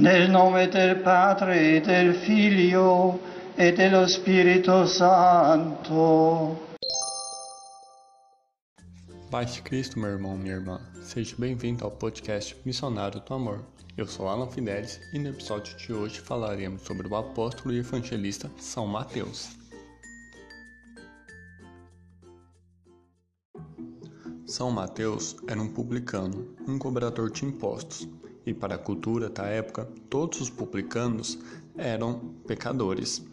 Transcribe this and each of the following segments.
Nel nome del Padre, del Figlio e dello Spirito Santo. Paz de Cristo, meu irmão, minha irmã. Seja bem-vindo ao podcast Missionário do Amor. Eu sou Alan Fidelis e no episódio de hoje falaremos sobre o apóstolo e evangelista São Mateus. São Mateus era um publicano, um cobrador de impostos, e para a cultura da época, todos os publicanos eram pecadores,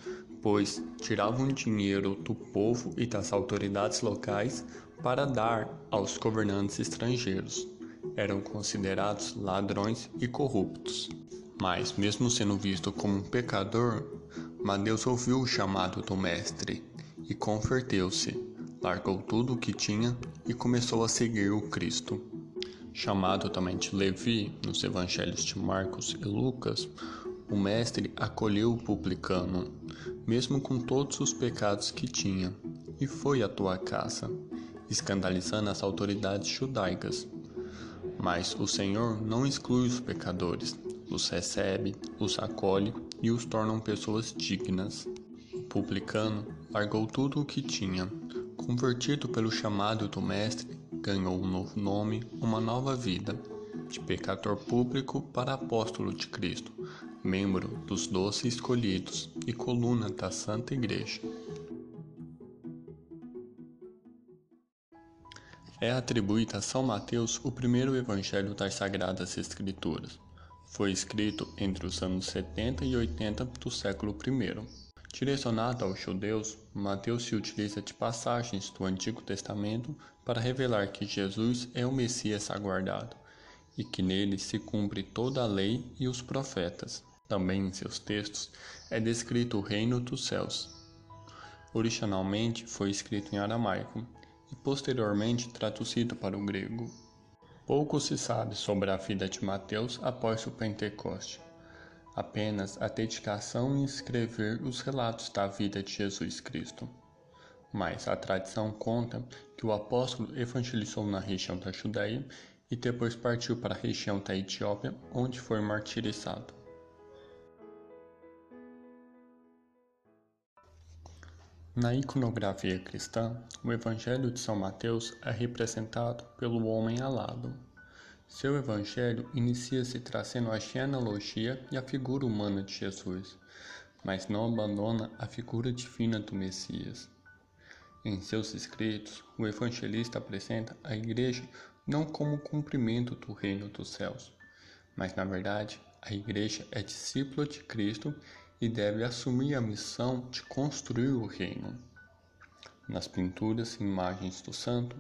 pois tiravam dinheiro do povo e das autoridades locais para dar aos governantes estrangeiros. Eram considerados ladrões e corruptos. Mas, mesmo sendo visto como um pecador, Mateus ouviu o chamado do Mestre e converteu-se, largou tudo o que tinha e começou a seguir o Cristo chamado também de Levi nos evangelhos de Marcos e Lucas, o mestre acolheu o publicano, mesmo com todos os pecados que tinha, e foi à tua casa, escandalizando as autoridades judaicas. Mas o Senhor não exclui os pecadores, os recebe, os acolhe e os torna pessoas dignas. O publicano largou tudo o que tinha, convertido pelo chamado do Mestre, ganhou um novo nome, uma nova vida, de pecador público para apóstolo de Cristo, membro dos doze escolhidos e coluna da Santa Igreja. É atribuído a São Mateus o primeiro evangelho das Sagradas Escrituras. Foi escrito entre os anos 70 e 80 do século I. Direcionado aos judeus, Mateus se utiliza de passagens do Antigo Testamento para revelar que Jesus é o Messias aguardado e que nele se cumpre toda a lei e os profetas. Também em seus textos é descrito o reino dos céus. Originalmente foi escrito em aramaico e posteriormente traduzido para o grego. Pouco se sabe sobre a vida de Mateus após o Pentecoste apenas a dedicação em escrever os relatos da vida de Jesus Cristo. Mas a tradição conta que o apóstolo evangelizou na região da Judéia e depois partiu para a região da Etiópia, onde foi martirizado. Na iconografia cristã, o Evangelho de São Mateus é representado pelo homem alado, seu evangelho inicia-se trazendo a genealogia e a figura humana de Jesus, mas não abandona a figura divina do Messias. Em seus escritos, o evangelista apresenta a igreja não como cumprimento do reino dos céus, mas na verdade a igreja é discípula de Cristo e deve assumir a missão de construir o reino. Nas pinturas e imagens do santo,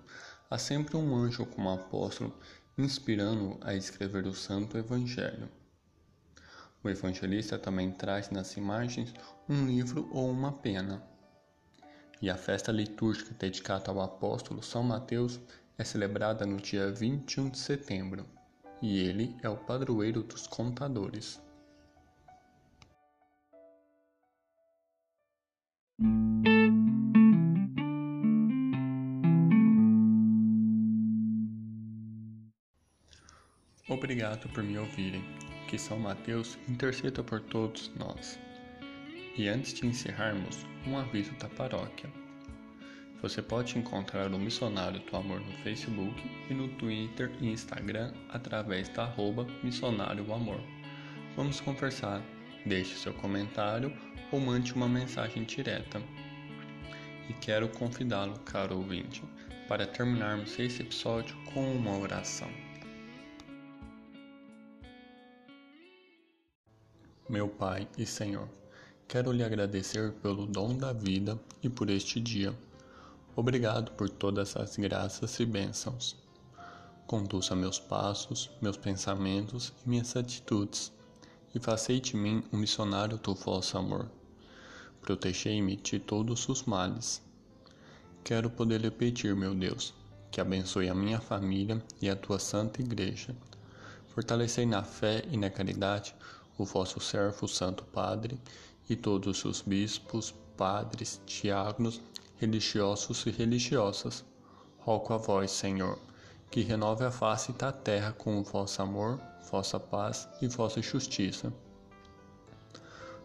há sempre um anjo como apóstolo inspirando-o a escrever o Santo Evangelho. O evangelista também traz nas imagens um livro ou uma pena. E a festa litúrgica dedicada ao apóstolo São Mateus é celebrada no dia 21 de setembro, e ele é o padroeiro dos contadores. Obrigado por me ouvirem. Que São Mateus interceda por todos nós. E antes de encerrarmos, um aviso da paróquia. Você pode encontrar o Missionário do Amor no Facebook e no Twitter e Instagram através da arroba Missionário Amor. Vamos conversar. Deixe seu comentário ou mande uma mensagem direta. E quero convidá-lo, caro ouvinte, para terminarmos esse episódio com uma oração. Meu Pai e Senhor, quero lhe agradecer pelo dom da vida e por este dia. Obrigado por todas as graças e bênçãos. Conduza meus passos, meus pensamentos e minhas atitudes, e fazei de mim um missionário do vosso amor. Protegei-me de todos os males. Quero poder lhe pedir, meu Deus, que abençoe a minha família e a tua santa igreja. Fortalecei na fé e na caridade o vosso servo Santo Padre, e todos os bispos, padres, diáconos, religiosos e religiosas. Rogo a vós, Senhor, que renove a face da terra com o vosso amor, vossa paz e vossa justiça.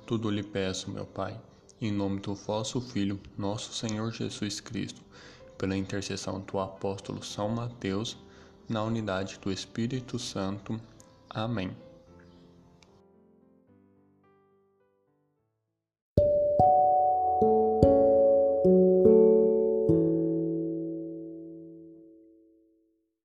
Tudo lhe peço, meu Pai, em nome do vosso Filho, nosso Senhor Jesus Cristo, pela intercessão do apóstolo São Mateus, na unidade do Espírito Santo. Amém.